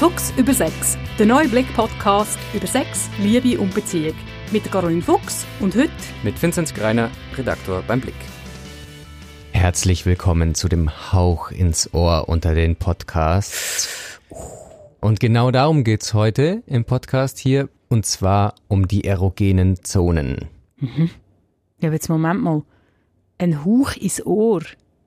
Fuchs über Sex, der neue Blick-Podcast über Sex, Liebe und Beziehung. Mit Caroline Fuchs und heute mit Vinzenz Greiner, Redaktor beim Blick. Herzlich willkommen zu dem Hauch ins Ohr unter den Podcasts. Und genau darum geht's heute im Podcast hier, und zwar um die erogenen Zonen. Mhm. Ja, jetzt Moment mal. Ein Hauch ins Ohr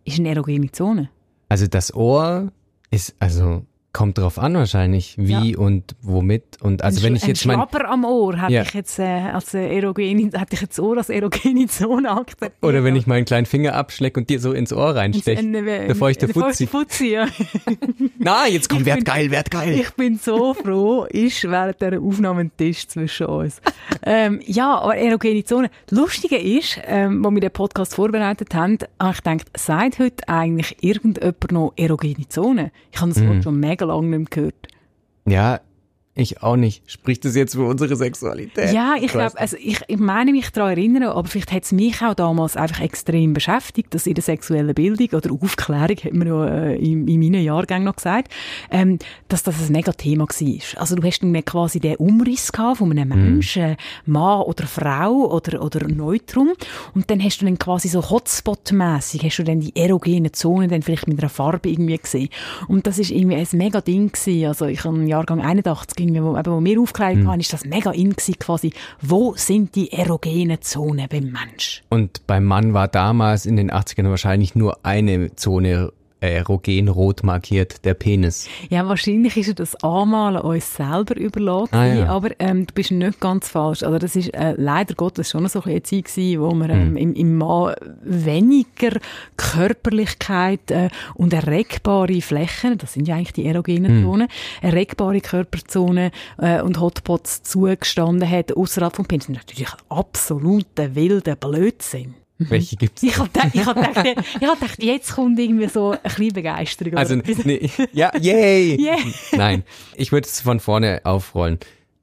ist eine erogene Zone. Also das Ohr ist, also Kommt drauf an wahrscheinlich, wie ja. und womit und also ein wenn ich jetzt mein Schlapper am Ohr hätte ja. ich jetzt äh, als äh, erogene hätte ich jetzt Ohr als erogene Zone akzeptiert. Oder wenn ich meinen kleinen Finger abschlecke und dir so ins Ohr reinsteche, der feuchte Fuzzi. Fuzzi ja. Na, jetzt kommt werd geil, werd geil. Ich bin so froh, ist während dieser Aufnahme ein Tisch zwischen uns. ähm, ja, aber erogene Zone. Lustige ist, ähm, wo wir den Podcast vorbereitet haben, habe ich gedacht, sagt heute eigentlich irgendjemand noch erogene Zone? Ich habe das Wort mm. schon mega lange nicht mehr gehört. Ja, ich auch nicht. Spricht das jetzt für unsere Sexualität? Ja, ich glaube, also ich, ich meine mich daran erinnern, aber vielleicht hat es mich auch damals einfach extrem beschäftigt, dass in der sexuellen Bildung oder Aufklärung, hat man ja äh, in, in meinen Jahrgängen noch gesagt, ähm, dass das ein mega Thema war. Also du hast dann quasi den Umriss gehabt von einem mhm. Menschen, mm. Mann oder Frau oder, oder Neutrum und dann hast du dann quasi so Hotspot-mässig, hast du dann die erogenen Zonen dann vielleicht mit einer Farbe irgendwie gesehen. Und das ist irgendwie ein mega Ding gewesen. Also ich habe im Jahrgang 81 irgendwie, wo, eben, wo wir aufgeklärt mhm. haben, ist das mega in quasi. Wo sind die erogenen Zonen beim Mensch? Und beim Mann war damals in den 80ern wahrscheinlich nur eine Zone erogen rot markiert, der Penis. Ja, wahrscheinlich ist das Anmalen uns selber überlassen, ah, ja. aber ähm, du bist nicht ganz falsch. Also das ist äh, leider Gottes schon so eine Zeit gewesen, wo man ähm, hm. im, im Mann weniger Körperlichkeit äh, und erregbare Flächen, das sind ja eigentlich die erogenen hm. Zonen, erregbare Körperzonen äh, und Hotpots zugestanden hat, außerhalb vom Penis. Natürlich absoluter wilder Blödsinn. Welche gibt es? Ich habe hab gedacht, ich hab gedacht, jetzt kommt irgendwie so ein bisschen Begeisterung. Also, nee, ja, yay! Yeah. Nein, ich würde es von vorne aufrollen.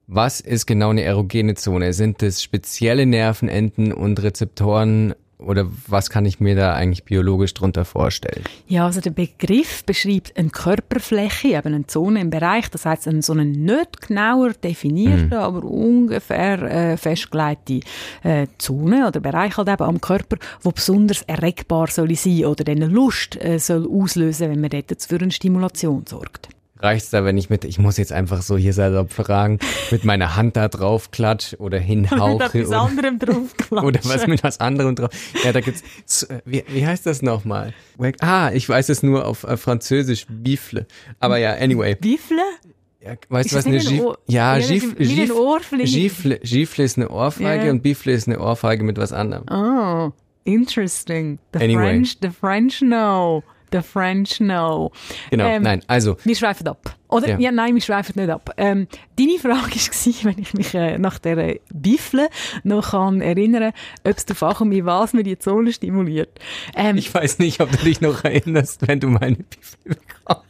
Was ist genau eine erogene Zone? Sind es spezielle Nervenenden und Rezeptoren oder was kann ich mir da eigentlich biologisch drunter vorstellen? Ja, also der Begriff beschreibt eine Körperfläche, eben eine Zone im Bereich, das heißt eine so eine nicht genauer definierte, mhm. aber ungefähr äh, festgelegte äh, Zone oder Bereich halt eben am Körper, wo besonders erregbar soll sein oder eine Lust äh, soll auslösen, wenn man dort für eine Stimulation sorgt reicht's da, wenn ich mit, ich muss jetzt einfach so hier salopp fragen, mit meiner Hand da drauf klatsch oder hinhauche. mit was anderem drauf Oder was mit was anderem drauf. Ja, da gibt's, wie, wie heißt das nochmal? Ah, ich weiß es nur auf äh, Französisch, Bifle. Aber ja, anyway. Bifle? Ja, weißt du was eine Gif Ja, Gif Gif Gifle, Gifle ist eine Ohrfeige yeah. und Bifle ist eine Ohrfeige mit was anderem. Oh, interesting. The anyway. French, the French know. The French know. Genau, ähm, nein, also. Wir schweifen ab. Oder? Ja, ja nein, wir schweifen nicht ab. Ähm, deine Frage war, wenn ich mich äh, nach der Bifle noch kann erinnern ob es darauf ankommt, wie was mir die Zone stimuliert. Ähm, ich weiß nicht, ob du dich noch erinnerst, wenn du meine Bifle bekommst.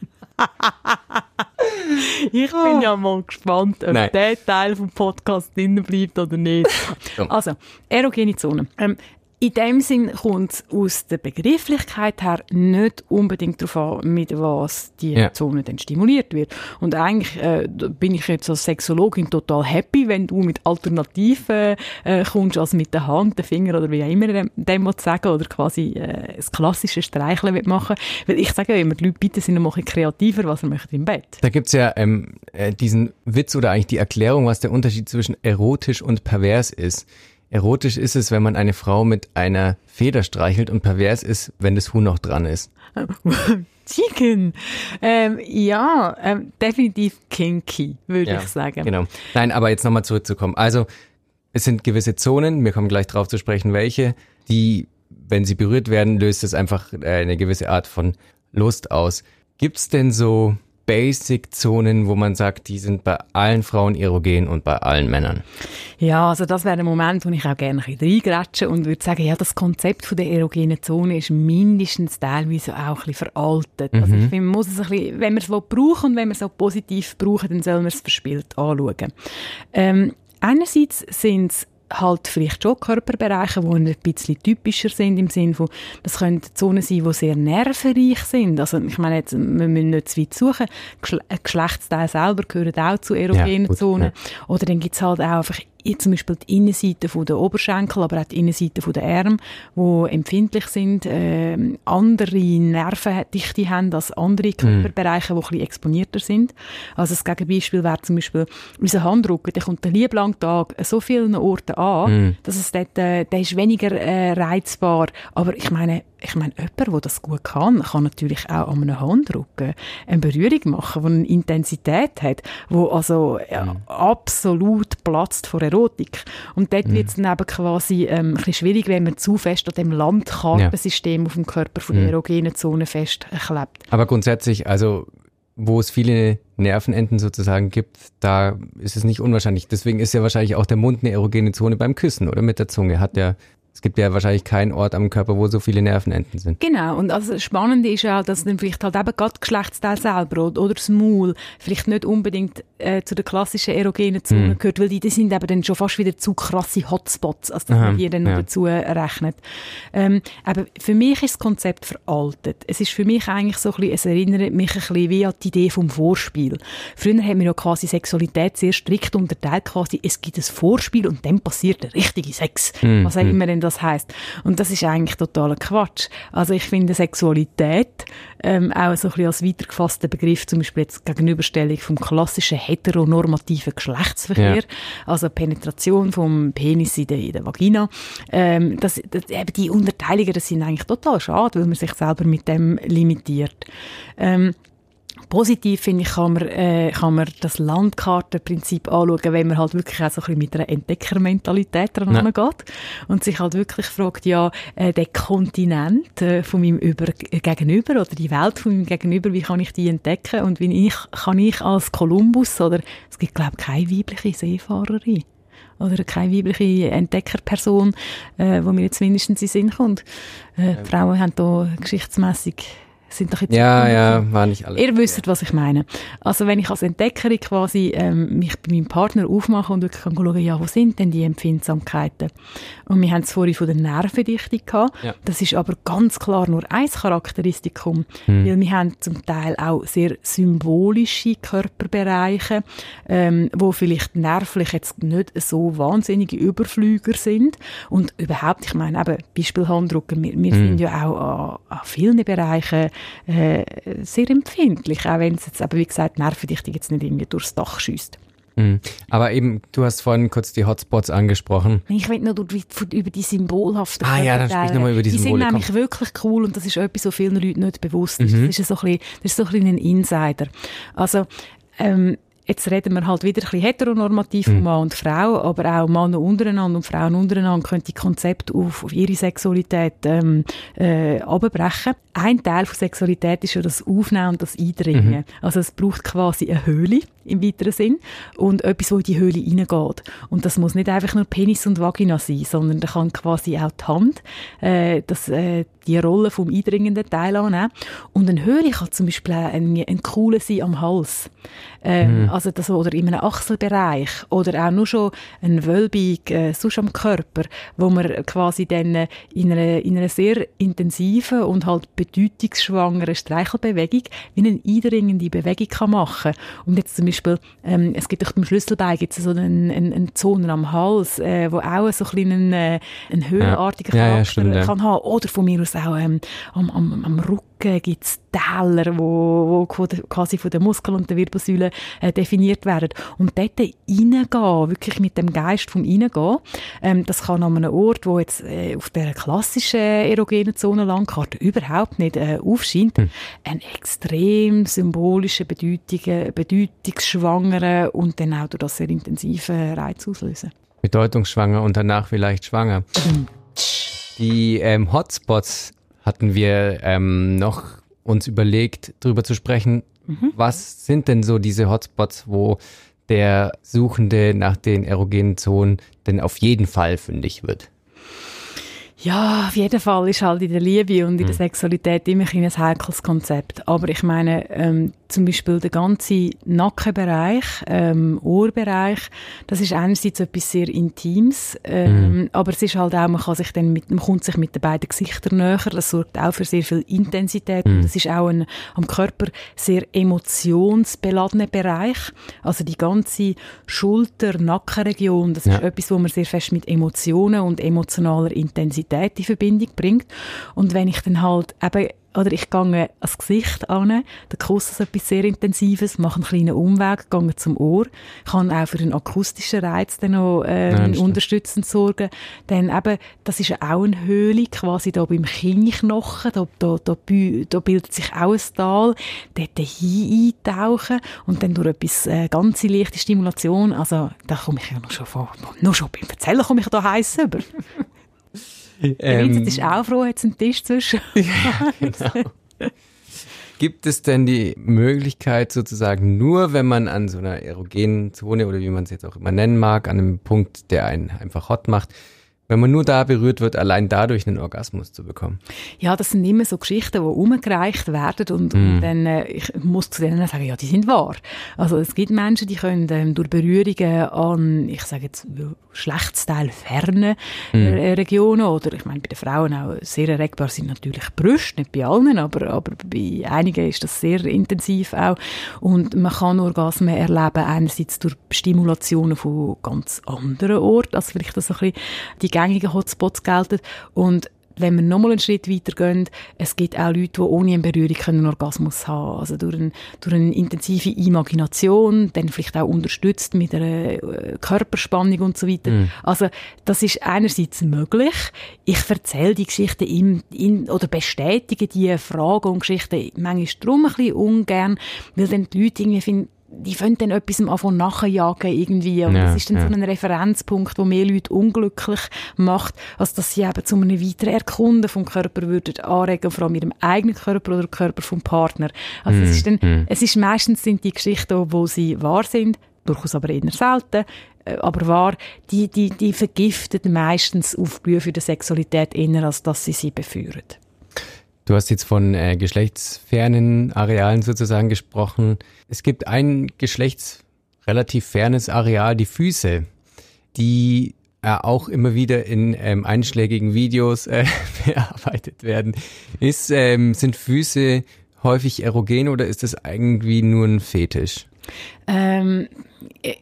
ich bin ja mal gespannt, ob Nein. der Teil vom Podcast drin bleibt oder nicht. also, erogene Zone. Ähm, in dem Sinn kommt es aus der Begrifflichkeit her nicht unbedingt darauf an, mit was die ja. Zone dann stimuliert wird. Und eigentlich äh, bin ich jetzt als Sexologin total happy, wenn du mit Alternativen äh, kommst, als mit der Hand, dem Finger oder wie auch immer dem, dem sagen oder quasi äh, das klassische Streicheln machen Weil ich sage ja immer, die Leute bitte sind noch ein kreativer, was sie möchten im Bett. Da gibt's ja ähm, äh, diesen Witz oder eigentlich die Erklärung, was der Unterschied zwischen erotisch und pervers ist. Erotisch ist es, wenn man eine Frau mit einer Feder streichelt und pervers ist, wenn das Huhn noch dran ist. Chicken. Ähm, ja, ähm, definitiv kinky, würde ja, ich sagen. Genau. Nein, aber jetzt nochmal zurückzukommen. Also, es sind gewisse Zonen, wir kommen gleich drauf zu sprechen, welche, die, wenn sie berührt werden, löst es einfach eine gewisse Art von Lust aus. Gibt's denn so Basic-Zonen, wo man sagt, die sind bei allen Frauen erogen und bei allen Männern? Ja, also das wäre ein Moment, wo ich auch gerne reingrätsche und würde sagen, ja, das Konzept von der erogenen Zone ist mindestens teilweise auch ein bisschen veraltet. Mhm. Also ich finde, man muss es ein bisschen, wenn man es brauchen und wenn man es auch positiv brauchen, dann soll man es verspielt anschauen. Ähm, einerseits sind es halt vielleicht schon Körperbereiche, die ein bisschen typischer sind, im Sinne von, das können Zonen sein, die sehr nervenreich sind. Also, ich meine, jetzt, wir müssen nicht zu weit suchen. Geschle Geschlechtsteile selber gehören auch zu erogenen ja, Zonen. Ja. Oder dann gibt es halt auch einfach zum Beispiel die Innenseite der Oberschenkel, aber auch die Innenseite der Arme, wo empfindlich sind, äh, andere Nervendichte haben als andere mhm. Körperbereiche, mm. die ein bisschen exponierter sind. Also das Gegenbeispiel wäre zum Beispiel unser Handrücken, der kommt den lieblang Tag an so vielen Orten an, mm. dass es dort, äh, der ist weniger äh, reizbar. Aber ich meine, ich meine, jemand, der das gut kann, kann natürlich auch an einem Handrücken eine Berührung machen, die eine Intensität hat, wo also ja, mm. absolut platzt vor Erotik. Und dort mhm. wird es dann eben quasi ähm, ein bisschen schwierig, wenn man zu fest an dem Landkartensystem ja. auf dem Körper von der mhm. erogenen Zone festklebt. Aber grundsätzlich, also wo es viele Nervenenden sozusagen gibt, da ist es nicht unwahrscheinlich. Deswegen ist ja wahrscheinlich auch der Mund eine erogene Zone beim Küssen oder mit der Zunge. Hat der es gibt ja wahrscheinlich keinen Ort am Körper, wo so viele Nervenenden sind. Genau. Und also das Spannende ist ja, dass dann vielleicht halt eben gerade Geschlechtsteil selber oder, das Maul vielleicht nicht unbedingt äh, zu der klassischen erogenen Zone mm. gehört, weil die, die sind eben dann schon fast wieder zu krasse Hotspots, als dass Aha, man die dann noch dazu rechnet. Ähm, aber für mich ist das Konzept veraltet. Es ist für mich eigentlich so ein bisschen, es erinnert mich ein bisschen wie an die Idee vom Vorspiel. Früher haben wir ja quasi Sexualität sehr strikt unterteilt, quasi, es gibt ein Vorspiel und dann passiert der richtige Sex. Mm, Was auch mm. immer denn das heißt. Und das ist eigentlich totaler Quatsch. Also ich finde Sexualität ähm, auch so ein bisschen als weitergefasster Begriff, zum Beispiel jetzt Gegenüberstellung vom klassischen heteronormativen Geschlechtsverkehr, ja. also Penetration vom Penis in der, in der Vagina. Ähm, das, das, eben die Unterteilungen, das sind eigentlich total schade, weil man sich selber mit dem limitiert. Ähm, Positiv finde ich, kann man, äh, kann man das Landkartenprinzip anschauen, wenn man halt wirklich auch so ein bisschen mit einer Entdeckermentalität dran ja. geht und sich halt wirklich fragt, ja, äh, der Kontinent äh, von meinem Über Gegenüber oder die Welt von meinem Gegenüber, wie kann ich die entdecken und wie ich, kann ich als Kolumbus oder es gibt glaube ich keine weibliche Seefahrerin oder keine weibliche Entdeckerperson, äh, wo mir jetzt mindestens in den Sinn kommt. Äh, ähm. Frauen haben da geschichtsmässig sind doch jetzt ja, ja, war nicht alles. Ihr wisst, was ich meine. Also wenn ich als Entdeckerin quasi ähm, mich bei meinem Partner aufmache und wirklich kann schauen, ja, wo sind denn die Empfindsamkeiten? Und wir haben es vorhin von der Nervendichte gehabt. Ja. Das ist aber ganz klar nur ein Charakteristikum, hm. weil wir haben zum Teil auch sehr symbolische Körperbereiche, ähm, wo vielleicht nervlich jetzt nicht so wahnsinnige Überflüger sind und überhaupt, ich meine eben Beispiel Handdrucken, wir, wir hm. sind ja auch an, an vielen Bereichen äh, sehr empfindlich, auch wenn es jetzt aber wie gesagt Nervendichtung jetzt nicht irgendwie durchs Dach schießt. Mhm. Aber eben, du hast vorhin kurz die Hotspots angesprochen. Ich will noch über die symbolhaften Ah ja, dann sprich nochmal über die, Symbole. Die sind nämlich wirklich cool und das ist etwas, was vielen Leuten nicht bewusst ist. Mhm. Das, ist so ein bisschen, das ist so ein bisschen ein Insider. Also, ähm, Jetzt reden wir halt wieder ein bisschen heteronormativ von mhm. Mann und Frau, aber auch Männer untereinander und Frauen untereinander können die Konzepte auf, auf ihre Sexualität ähm, äh, abbrechen. Ein Teil von Sexualität ist ja das Aufnehmen und das Eindringen. Mhm. Also es braucht quasi eine Höhle im weiteren Sinn und etwas, wo in die Höhle reingeht. Und das muss nicht einfach nur Penis und Vagina sein, sondern da kann quasi auch die Hand äh, das, äh, die Rolle vom eindringenden Teil annehmen. Und eine Höhle kann zum Beispiel auch ein, ein Kuhle sein am Hals. Ähm, mhm. Also das, oder in einem Achselbereich oder auch nur schon ein Wölbung äh, sonst am Körper, wo man quasi dann äh, in einer, in einer sehr intensiven und halt bedeutungsschwangeren Streichelbewegung wie eine eindringende Bewegung kann machen Und jetzt zum Beispiel, ähm, es gibt auch beim Schlüsselbein gibt es so eine, eine, eine Zone am Hals, äh, wo auch so ein einen, äh, einen höhenartigen ja. Charakter ja, ja, kann haben. Oder von mir aus auch ähm, am, am, am Rücken gibt es Täler, wo, wo quasi von den Muskeln und der Wirbelsäule äh, definiert werden. Und dort reingehen, wirklich mit dem Geist vom Reingehen, ähm, das kann an einem Ort, wo jetzt äh, auf der klassischen erogenen Zone Landkarte überhaupt nicht äh, aufscheint, hm. einen extrem symbolischen, Bedeutung, bedeutungsschwangeren und dann auch durch das sehr intensive Reiz auslösen. Bedeutungsschwanger und danach vielleicht schwanger. Die ähm, Hotspots hatten wir ähm, noch uns überlegt, darüber zu sprechen, mhm. was sind denn so diese Hotspots, wo der Suchende nach den erogenen Zonen denn auf jeden Fall fündig wird? Ja, auf jeden Fall ist halt in der Liebe und in der mhm. Sexualität immer ein heikles Konzept. Aber ich meine, ähm, zum Beispiel der ganze Nackenbereich, ähm, Ohrbereich, das ist einerseits etwas sehr Intimes, ähm, mhm. aber es ist halt auch, man kann sich dann mit, man kommt sich mit den beiden Gesichtern näher, das sorgt auch für sehr viel Intensität mhm. und es ist auch ein am Körper sehr emotionsbeladener Bereich, also die ganze Schulter-Nackenregion, das ja. ist etwas, wo man sehr fest mit Emotionen und emotionaler Intensität in Verbindung bringt und wenn ich dann halt eben oder ich gehe ans Gesicht an, der Kuss ist etwas sehr Intensives, mache einen kleinen Umweg, gehe zum Ohr, kann auch für einen akustischen Reiz dann noch ähm, ja, unterstützend sorgen. Dann eben, das ist auch eine Höhle, quasi da beim Kinnknochen, da, da, da, da bildet sich auch ein Tal, dort hin eintauchen und dann durch etwas, äh, ganz leichte Stimulation, also da komme ich ja noch schon vor, noch schon beim Erzählen komme ich da heiß über. Ähm, Vincent ist auch froh, hat einen Tisch zwischen. ja, genau. Gibt es denn die Möglichkeit sozusagen nur, wenn man an so einer erogenen Zone oder wie man es jetzt auch immer nennen mag, an einem Punkt, der einen einfach hot macht, wenn man nur da berührt wird, allein dadurch einen Orgasmus zu bekommen. Ja, das sind immer so Geschichten, die umgereicht werden und, mm. und mhm. dann, äh, ich muss zu denen sagen, ja, die sind wahr. Also es gibt Menschen, die können ähm, durch Berührungen an, ich sage jetzt, Schlechtsteil ferne mm. Regionen oder ich meine, bei den Frauen auch sehr erregbar sind natürlich Brüste, nicht bei allen, aber, aber bei einigen ist das sehr intensiv auch und man kann Orgasmen erleben, einerseits durch Stimulationen von ganz anderen Orten, also vielleicht das ein bisschen die gängigen Hotspots gelten. Und wenn wir nochmal einen Schritt weiter gehen, es gibt auch Leute, die ohne eine Berührung einen Orgasmus haben Also durch, ein, durch eine intensive Imagination, dann vielleicht auch unterstützt mit einer äh, Körperspannung und so weiter. Mm. Also das ist einerseits möglich. Ich erzähle die Geschichten in, in, oder bestätige die Fragen und Geschichten manchmal darum ein bisschen ungern, weil dann die Leute irgendwie finden, die wollen dann etwas anfangen nachjagen irgendwie. Und ja, das ist dann ja. so ein Referenzpunkt, der mehr Leute unglücklich macht, als dass sie eben zu einem weiteren Erkunden vom Körper würden anregen, vor allem ihrem eigenen Körper oder Körper vom Partner. Also mm, es ist dann, mm. es ist meistens sind die Geschichten, wo sie wahr sind, durchaus aber eher selten, äh, aber wahr, die, die, die vergiften meistens Aufblühen für die Sexualität eher, als dass sie sie beführen. Du hast jetzt von äh, geschlechtsfernen Arealen sozusagen gesprochen. Es gibt ein geschlechtsrelativ fernes Areal, die Füße, die äh, auch immer wieder in ähm, einschlägigen Videos äh, bearbeitet werden. Ist, ähm, sind Füße häufig erogen oder ist das irgendwie nur ein Fetisch? Ähm, äh,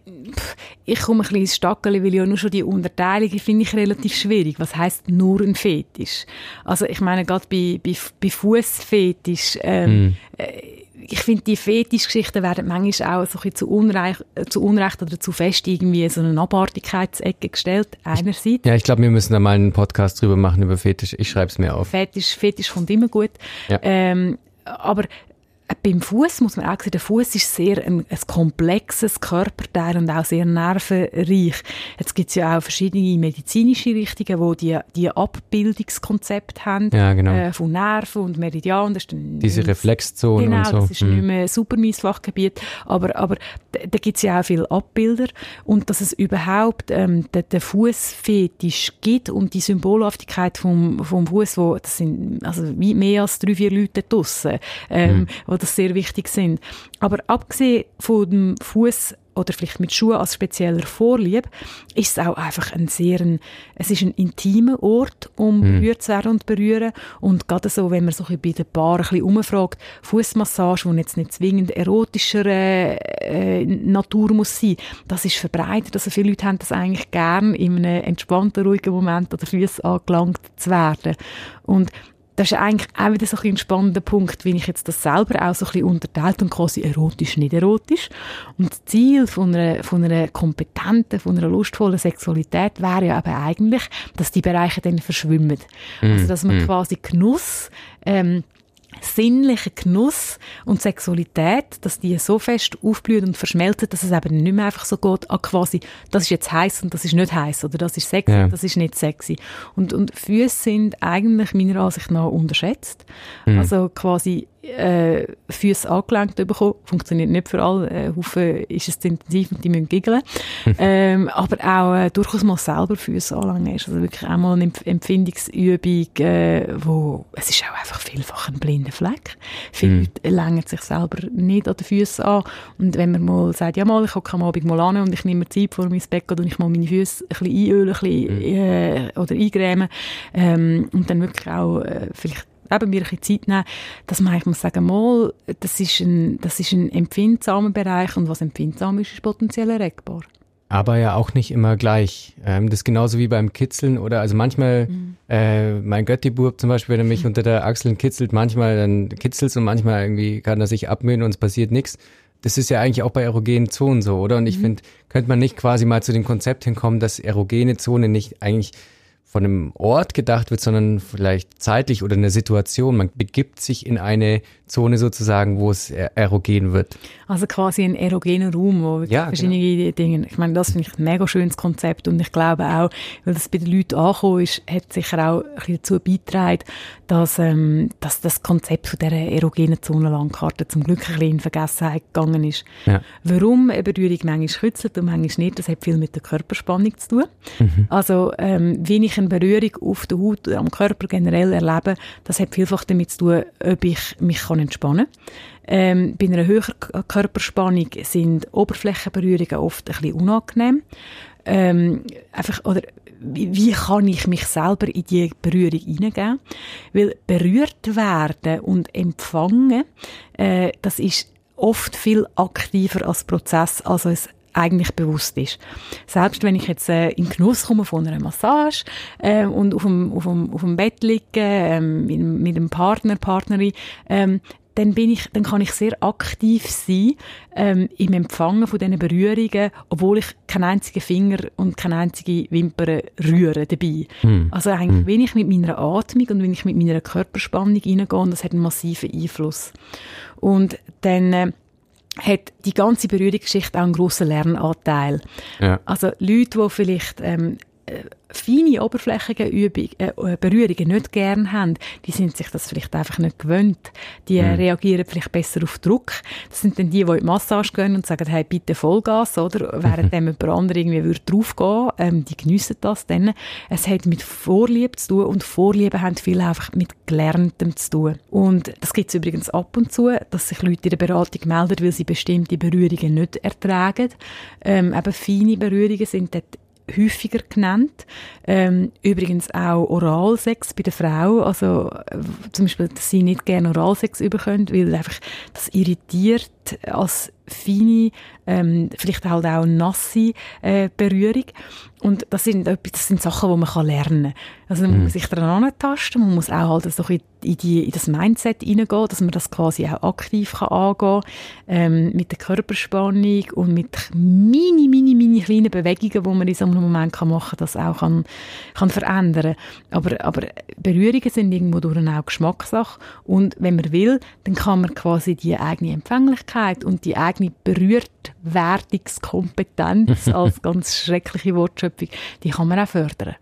ich komme ein bisschen ins Stackeln, weil ja nur schon die Unterteilung finde ich relativ schwierig. Was heißt nur ein Fetisch? Also ich meine, gerade bei, bei, bei Fußfetisch, ähm, mm. ich finde, die Fetischgeschichten werden manchmal auch so ein bisschen zu Unrecht, zu Unrecht oder zu fest irgendwie so eine Abartigkeitsecke gestellt, einerseits. Ja, ich glaube, wir müssen da mal einen Podcast drüber machen über Fetisch. Ich schreibe es mir auf. Fetisch, Fetisch kommt immer gut. Ja. Ähm, aber beim Fuß muss man auch sagen, der Fuß ist sehr ein, ein, komplexes Körperteil und auch sehr nervenreich. Jetzt gibt es ja auch verschiedene medizinische Richtungen, wo die, die Abbildungskonzepte haben ja, genau. äh, von Nerven und Meridian. Das ist dann Diese Reflexzone genau, und so. das ist hm. nicht mehr super mein Fachgebiet, aber, aber da, gibt es ja auch viele Abbilder und dass es überhaupt ähm, den, den Fußfetisch gibt und die Symbolhaftigkeit vom, vom Fuß, wo das sind also wie mehr als drei, vier Leute draussen, ähm, das sehr wichtig sind. Aber abgesehen von dem Fuß oder vielleicht mit Schuhen als spezieller Vorlieb, ist es auch einfach ein sehr, ein, es ist ein intimer Ort, um mhm. berührt zu werden und berühren. Und gerade so, wenn man so bei den Paaren ein bisschen umfragt, Fußmassage, die jetzt nicht zwingend erotischer äh, äh, Natur muss sein, das ist verbreitet. Also viele Leute haben das eigentlich gern in einem entspannten, ruhigen Moment an den Füßen angelangt zu werden. Und das ist eigentlich auch wieder so ein, ein spannender Punkt, wie ich jetzt das selber auch so ein bisschen unterteilt und quasi erotisch, nicht erotisch. Und das Ziel von einer, von einer kompetenten, von einer lustvollen Sexualität wäre ja aber eigentlich, dass die Bereiche dann verschwimmen. Mm, also, dass man mm. quasi Genuss, ähm, sinnlicher Genuss und Sexualität, dass die so fest aufblühen und verschmelzen, dass es eben nicht mehr einfach so geht, ah, quasi, das ist jetzt heiß und das ist nicht heiß oder das ist sexy, ja. das ist nicht sexy. Und, und Füße sind eigentlich meiner Ansicht nach unterschätzt. Mhm. Also quasi äh, Füße angelenkt bekommen. Funktioniert nicht für alle. Äh, Haufen ist es intensiv und die müssen giggeln. ähm, aber auch äh, durchaus mal selber Füße anlangen ist also wirklich einmal eine Empfindungsübung, äh, wo es ist auch einfach vielfach ein blinder Fleck. Viele mm. Leute längen sich selber nicht an den Füßen an und wenn man mal sagt, ja mal, ich hocke am Abend mal an und ich nehme mir Zeit vor mein Bett und ich mal meine Füße ein bisschen einölen, ein bisschen, mm. äh, oder eingrämen ähm, und dann wirklich auch äh, vielleicht eben mir ein bisschen Zeit nehmen, dass man eigentlich muss sagen, mal, das ist ein, das ist ein empfindsamer Bereich und was empfindsam ist, ist potenziell erregbar. Aber ja auch nicht immer gleich. Ähm, das ist genauso wie beim Kitzeln oder also manchmal, mhm. äh, mein Götti-Bub zum Beispiel, wenn er mich mhm. unter der Achseln kitzelt, manchmal dann kitzelt und manchmal irgendwie kann er sich abmühen und es passiert nichts. Das ist ja eigentlich auch bei erogenen Zonen so, oder? Und ich mhm. finde, könnte man nicht quasi mal zu dem Konzept hinkommen, dass erogene Zonen nicht eigentlich von einem Ort gedacht wird, sondern vielleicht zeitlich oder eine Situation. Man begibt sich in eine Zone sozusagen, wo es erogen wird. Also quasi ein erogener Raum, wo ja, verschiedene genau. Dinge, ich meine, das finde ich ein mega schönes Konzept und ich glaube auch, weil das bei den Leuten angekommen ist, hat sicher auch ein bisschen dazu beigetragen, dass, ähm, dass das Konzept von dieser erogenen Zonenlandkarte zum Glück ein bisschen in Vergessenheit gegangen ist. Ja. Warum eine Berührung manchmal kützelt und manchmal nicht, das hat viel mit der Körperspannung zu tun. Mhm. Also, ähm, wie ich eine Berührung auf der Haut, am Körper generell erlebe, das hat vielfach damit zu tun, ob ich mich entspannen kann. Ähm, bei einer höheren Körperspannung sind Oberflächenberührungen oft ein bisschen unangenehm. Ähm, einfach, oder wie, wie, kann ich mich selber in die Berührung hineingeben? Weil berührt werden und empfangen, äh, das ist oft viel aktiver als Prozess, als es eigentlich bewusst ist. Selbst wenn ich jetzt äh, in Genuss komme von einer Massage äh, und auf dem, auf, dem, auf dem Bett liege äh, mit, mit einem Partner, Partnerin, ähm, dann bin ich, dann kann ich sehr aktiv sein ähm, im Empfangen von diesen Berührungen, obwohl ich keinen einzigen Finger und keine einzige Wimper rühre dabei. Hm. Also eigentlich, hm. wenn ich mit meiner Atmung und wenn ich mit meiner Körperspannung reingehe, das hat einen massiven Einfluss. Und dann äh, hat die ganze Berührungsgeschichte auch einen grossen Lernanteil. Ja. Also Leute, die vielleicht ähm, äh, feine oberflächige Übung, äh, äh, Berührungen nicht gern haben, die sind sich das vielleicht einfach nicht gewöhnt. Die mhm. reagieren vielleicht besser auf Druck. Das sind dann die, die in die Massage gehen und sagen, hey, bitte Vollgas, oder? Während dem jemand andere irgendwie würde draufgehen, ähm, die geniessen das dann. Es hat mit Vorliebe zu tun und Vorliebe haben viel einfach mit Gelerntem zu tun. Und das gibt es übrigens ab und zu, dass sich Leute in der Beratung melden, weil sie bestimmte Berührungen nicht ertragen. Ähm, eben feine Berührungen sind dort häufiger genannt. Ähm, übrigens auch Oralsex bei der Frau. Also äh, zum Beispiel, dass sie nicht gerne Oralsex überkommt, weil einfach das irritiert als feine, ähm, vielleicht halt auch nasse äh, Berührung. Und das sind, das sind Sachen, die man kann lernen kann. Also man mhm. muss sich daran antasten, man muss auch halt so in, die, in das Mindset hineingehen, dass man das quasi auch aktiv kann angehen kann, ähm, mit der Körperspannung und mit mini, mini, mini kleinen Bewegungen, die man in so einem Moment kann machen kann, das auch kann, kann verändern. Aber, aber Berührungen sind irgendwo durch auch Geschmackssache und wenn man will, dann kann man quasi die eigene Empfänglichkeit und die eigene Berührtwerdungskompetenz als ganz schreckliche Wortschöpfung, die kann man auch fördern.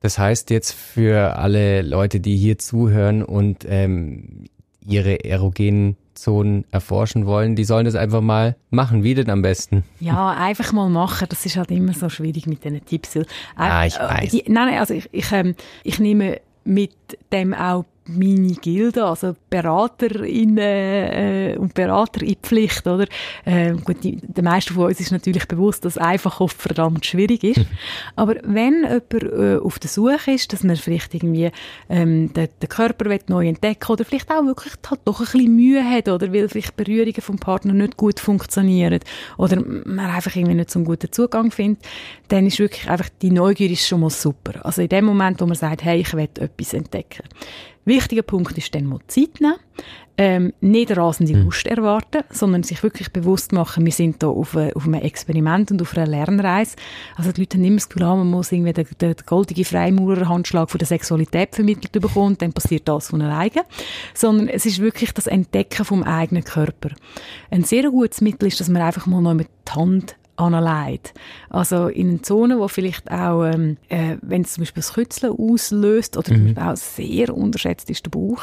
Das heißt jetzt für alle Leute, die hier zuhören und ähm, ihre erogenen Zonen erforschen wollen, die sollen das einfach mal machen. Wie denn am besten? Ja, einfach mal machen. Das ist halt immer so schwierig mit diesen Tipps. Äh, ah, ich weiß. Die, nein, nein, also ich, ich, ähm, ich nehme mit dem auch meine Gilde, also Beraterinnen äh, und Berater in Pflicht, oder? Äh, gut, die, den meisten von uns ist natürlich bewusst, dass einfach oft verdammt schwierig ist. Aber wenn jemand äh, auf der Suche ist, dass man vielleicht irgendwie ähm, den, den Körper neu entdecken oder vielleicht auch wirklich halt doch ein bisschen Mühe hat, oder weil vielleicht Berührungen vom Partner nicht gut funktionieren oder man einfach irgendwie nicht so einen guten Zugang findet, dann ist wirklich einfach die Neugier ist schon mal super. Also in dem Moment, wo man sagt, hey, ich will etwas entdecken. Wichtiger Punkt ist dann mal Zeit nehmen. Ähm, nicht rasende hm. Lust erwarten, sondern sich wirklich bewusst machen, wir sind da auf, a, auf einem Experiment und auf einer Lernreise. Also die Leute haben immer das Gefühl, ah, man muss irgendwie den, den, den goldigen Freimaurerhandschlag von der Sexualität vermittelt bekommen, dann passiert das von alleine. Sondern es ist wirklich das Entdecken vom eigenen Körper. Ein sehr gutes Mittel ist, dass man einfach mal noch mit die Hand anleitet. Also in einer Zone, wo vielleicht auch, ähm, äh, wenn es zum Beispiel das Kützeln auslöst oder mhm. auch sehr unterschätzt ist der Bauch,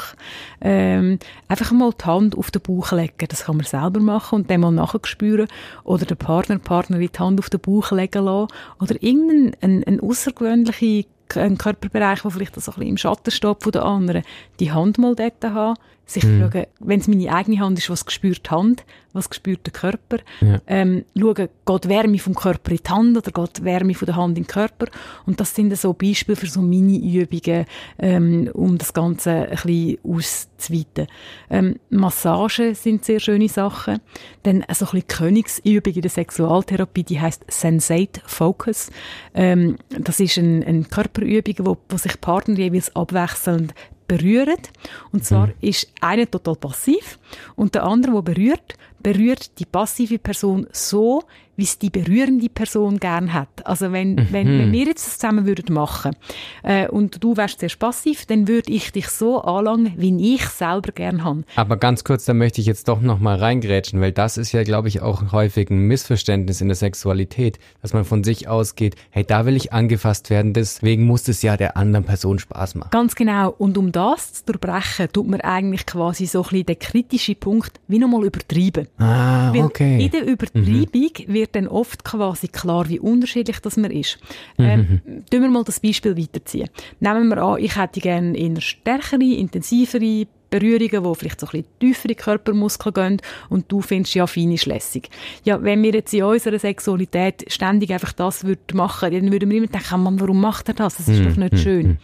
ähm, einfach mal die Hand auf den Bauch legen. Das kann man selber machen und dann mal nachher spüren oder der Partner, Partnerin die Hand auf den Bauch legen lassen oder irgendeine ein, ein Körperbereich, der vielleicht so ein bisschen im Schatten steht von der anderen, die Hand mal dort haben, sich mhm. fragen, wenn es meine eigene Hand ist, was spürt die Hand, was spürt der Körper, ja. ähm, schauen, geht Wärme vom Körper in die Hand oder geht Wärme von der Hand in den Körper und das sind so Beispiele für so Mini-Übungen, ähm, um das Ganze ein bisschen auszuweiten. Ähm, Massagen sind sehr schöne Sachen, dann so ein bisschen Königsübung in der Sexualtherapie, die heißt Sensate Focus. Ähm, das ist eine ein Körperübung, wo, wo sich Partner jeweils abwechselnd berühren. Und zwar mhm. ist einer total passiv und der andere, der berührt, berührt die passive Person so, wie es die berührende Person gern hat. Also wenn, mhm. wenn, wenn wir jetzt das zusammen würden machen äh, und du wärst sehr passiv, dann würde ich dich so anlangen, wie ich selber gern habe. Aber ganz kurz, da möchte ich jetzt doch noch mal reingrätschen, weil das ist ja, glaube ich, auch häufig ein Missverständnis in der Sexualität, dass man von sich ausgeht, hey, da will ich angefasst werden, deswegen muss es ja der anderen Person Spaß machen. Ganz genau. Und um das zu durchbrechen, tut man eigentlich quasi so ein bisschen den kritischen Punkt wie nochmal übertreiben. Ah, okay. Weil in der Übertreibung mhm. wird dann oft quasi klar, wie unterschiedlich das man ist. Ähm, mhm. Tun wir mal das Beispiel weiterziehen. Nehmen wir an, ich hätte gerne eher stärkere, intensivere Berührungen, wo vielleicht so ein bisschen tiefere Körpermuskeln gehen und du findest ja feine lässig. Ja, wenn wir jetzt in unserer Sexualität ständig einfach das würden machen, dann würden wir immer denken, Mann, warum macht er das? Das ist mm, doch nicht mm, schön. Mm.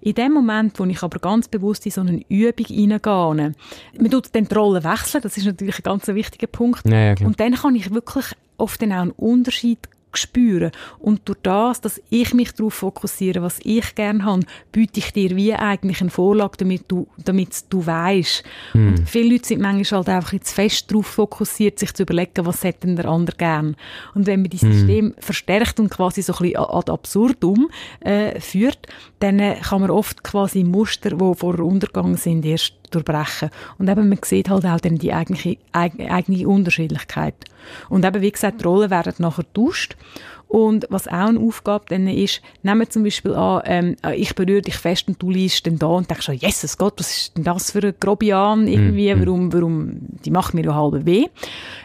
In dem Moment, wo ich aber ganz bewusst in so eine Übung hineingehe, man tut dann die Rolle wechseln, das ist natürlich ein ganz wichtiger Punkt. Ja, ja, und dann kann ich wirklich oft dann auch einen Unterschied spüren. Und durch das, dass ich mich darauf fokussiere, was ich gerne habe, biete ich dir wie eigentlich eine Vorlage, damit du, damit du weißt. Mm. Und viele Leute sind manchmal halt einfach jetzt fest darauf fokussiert, sich zu überlegen, was hätte denn der andere gern. Und wenn man die hm. System verstärkt und quasi so ein bisschen ad absurdum äh, führt, dann äh, kann man oft quasi Muster, die vor Untergang sind, erst durchbrechen. Und eben, man sieht halt auch dann die eigene, eigene Unterschiedlichkeit. Und eben, wie gesagt, die Rollen werden nachher getauscht. Und was auch eine Aufgabe dann ist, nehmen wir zum Beispiel an, ähm, ich berühre dich fest und du liest dann da und denkst so, Jesus Gott, was ist denn das für eine Grobian irgendwie, mm, warum, warum, die macht mir ja halb weh.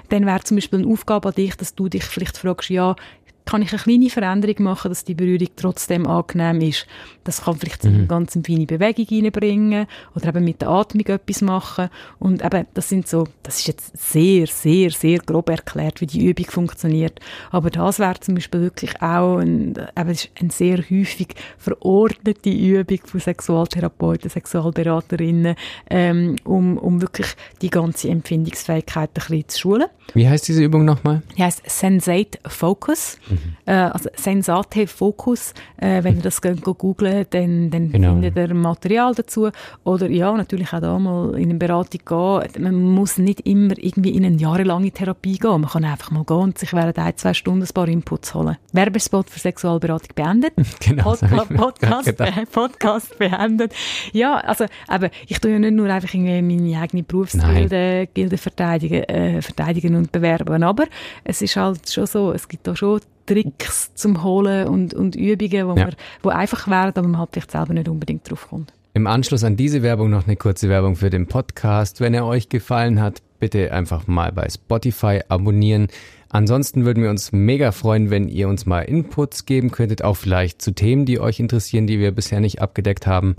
Dann wäre zum Beispiel eine Aufgabe an dich, dass du dich vielleicht fragst, ja, kann ich eine kleine Veränderung machen, dass die Berührung trotzdem angenehm ist. Das kann vielleicht mhm. eine ganz feine Bewegung reinbringen oder eben mit der Atmung etwas machen. Und eben, das sind so, das ist jetzt sehr, sehr, sehr grob erklärt, wie die Übung funktioniert. Aber das wäre zum Beispiel wirklich auch ein, eben, eine sehr häufig verordnete Übung von Sexualtherapeuten, Sexualberaterinnen, ähm, um, um wirklich die ganze Empfindungsfähigkeit ein bisschen zu schulen. Wie heißt diese Übung nochmal? Die heißt Sensate Focus. Mhm. Äh, also Sensate Focus. Äh, wenn ihr das googelt, dann, dann genau. findet ihr Material dazu. Oder ja, natürlich auch da mal in eine Beratung gehen. Man muss nicht immer irgendwie in eine jahrelange Therapie gehen. Man kann einfach mal gehen und sich während ein, zwei Stunden ein paar Inputs holen. Werbespot für Sexualberatung beendet. genau. Pod Podcast, be Podcast beendet. Ja, also, aber ich tue ja nicht nur einfach irgendwie meine eigene Berufsgilde verteidigen, äh, verteidigen und bewerben. Aber es ist halt schon so, es gibt da schon Tricks zum Holen und, und Übungen, wo, ja. man, wo einfach wären, aber man halt vielleicht selber nicht unbedingt drauf kommt. Im Anschluss an diese Werbung noch eine kurze Werbung für den Podcast. Wenn er euch gefallen hat, bitte einfach mal bei Spotify abonnieren. Ansonsten würden wir uns mega freuen, wenn ihr uns mal Inputs geben könntet, auch vielleicht zu Themen, die euch interessieren, die wir bisher nicht abgedeckt haben.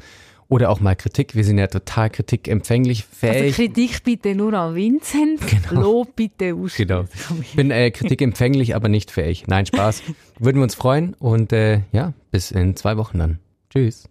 Oder auch mal Kritik. Wir sind ja total kritikempfänglich, fähig. Also Kritik bitte nur an Vincent, genau. Lob bitte aus. Genau. Ich bin äh, kritikempfänglich, aber nicht fähig. Nein, Spaß. Würden wir uns freuen und äh, ja, bis in zwei Wochen dann. Tschüss.